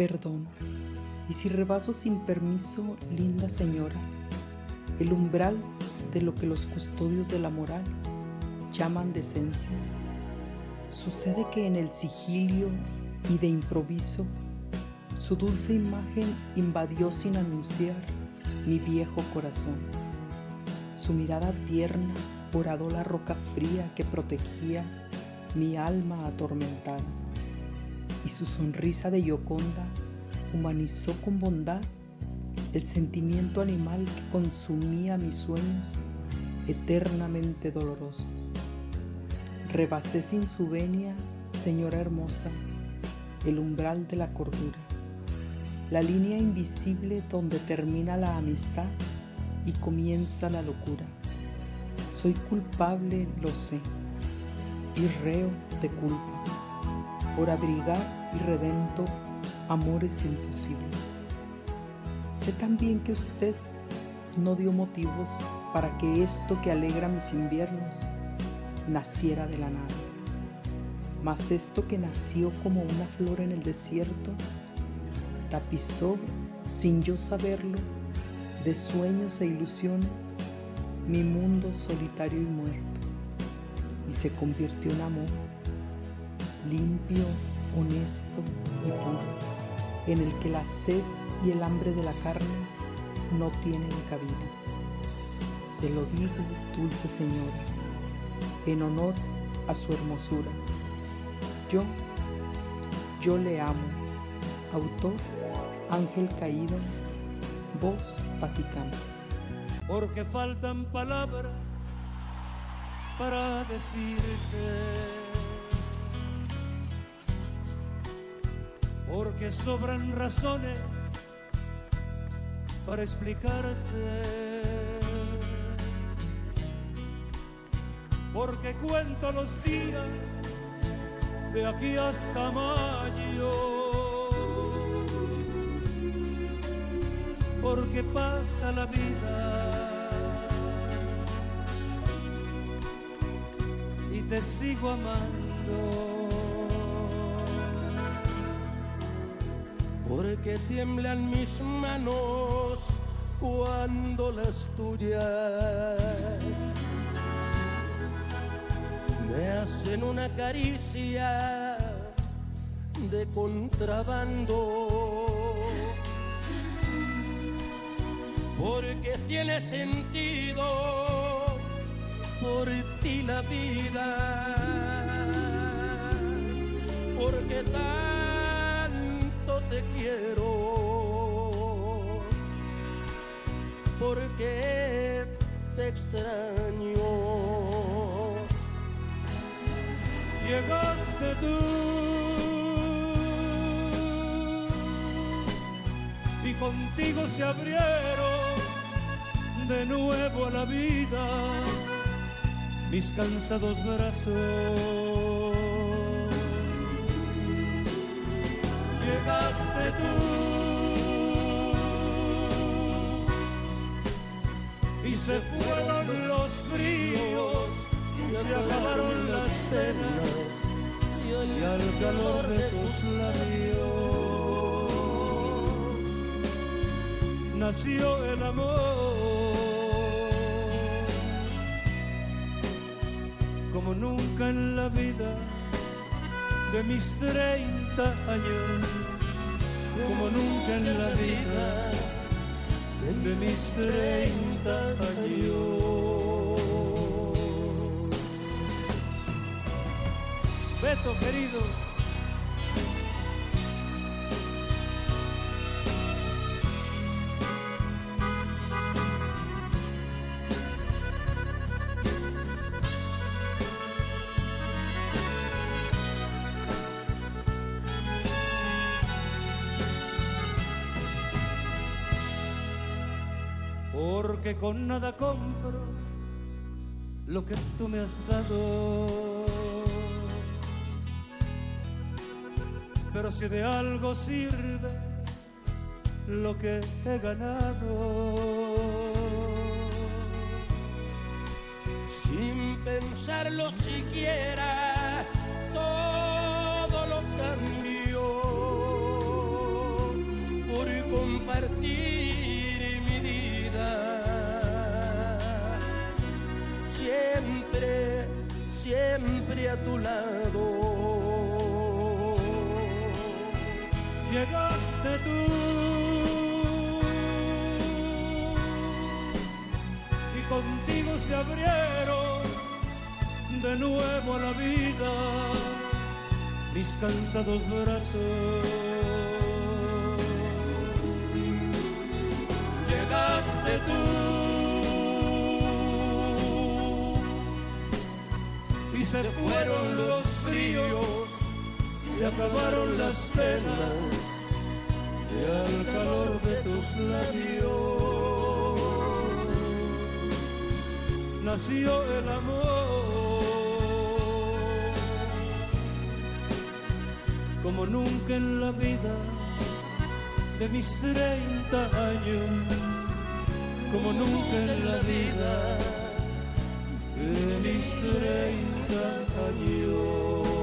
Perdón, y si rebaso sin permiso, linda señora, el umbral de lo que los custodios de la moral llaman decencia, sucede que en el sigilio y de improviso, su dulce imagen invadió sin anunciar mi viejo corazón. Su mirada tierna horadó la roca fría que protegía mi alma atormentada, y su sonrisa de Yoconda humanizó con bondad el sentimiento animal que consumía mis sueños eternamente dolorosos. Rebasé sin su venia, señora hermosa, el umbral de la cordura, la línea invisible donde termina la amistad y comienza la locura. Soy culpable, lo sé, y reo de culpa, por abrigar y redento amores imposibles. Sé también que usted no dio motivos para que esto que alegra mis inviernos naciera de la nada. Mas esto que nació como una flor en el desierto, tapizó, sin yo saberlo, de sueños e ilusiones mi mundo solitario y muerto, y se convirtió en amor, limpio, honesto y puro, en el que la sed y el hambre de la carne no tienen cabida. Se lo digo, dulce Señora, en honor a su hermosura. Yo, yo le amo. Autor Ángel Caído, voz Vaticano. Porque faltan palabras para decirte porque sobran razones para explicarte. Porque cuento los días de aquí hasta mayo. Porque pasa la vida y te sigo amando. Porque tiemblan mis manos cuando las tuyas me hacen una caricia de contrabando. Porque tiene sentido por ti la vida. Porque te extraño. Llegaste tú y contigo se abrieron de nuevo a la vida mis cansados brazos llegaste tú. Y se fueron los fríos, se acabaron las penas y al calor de tus labios nació el amor. Como nunca en la vida de mis treinta años Querido, porque con nada compro lo que tú me has dado. Pero si de algo sirve lo que he ganado. Sin pensarlo siquiera, todo lo cambió. compartir mi vida. Siempre, siempre a tu lado. Tú. Y contigo se abrieron de nuevo a la vida mis cansados brazos. Llegaste tú. Y se fueron los fríos, se acabaron las penas y al calor de tus labios nació el amor como nunca en la vida de mis treinta años, como nunca en la vida de mis treinta años.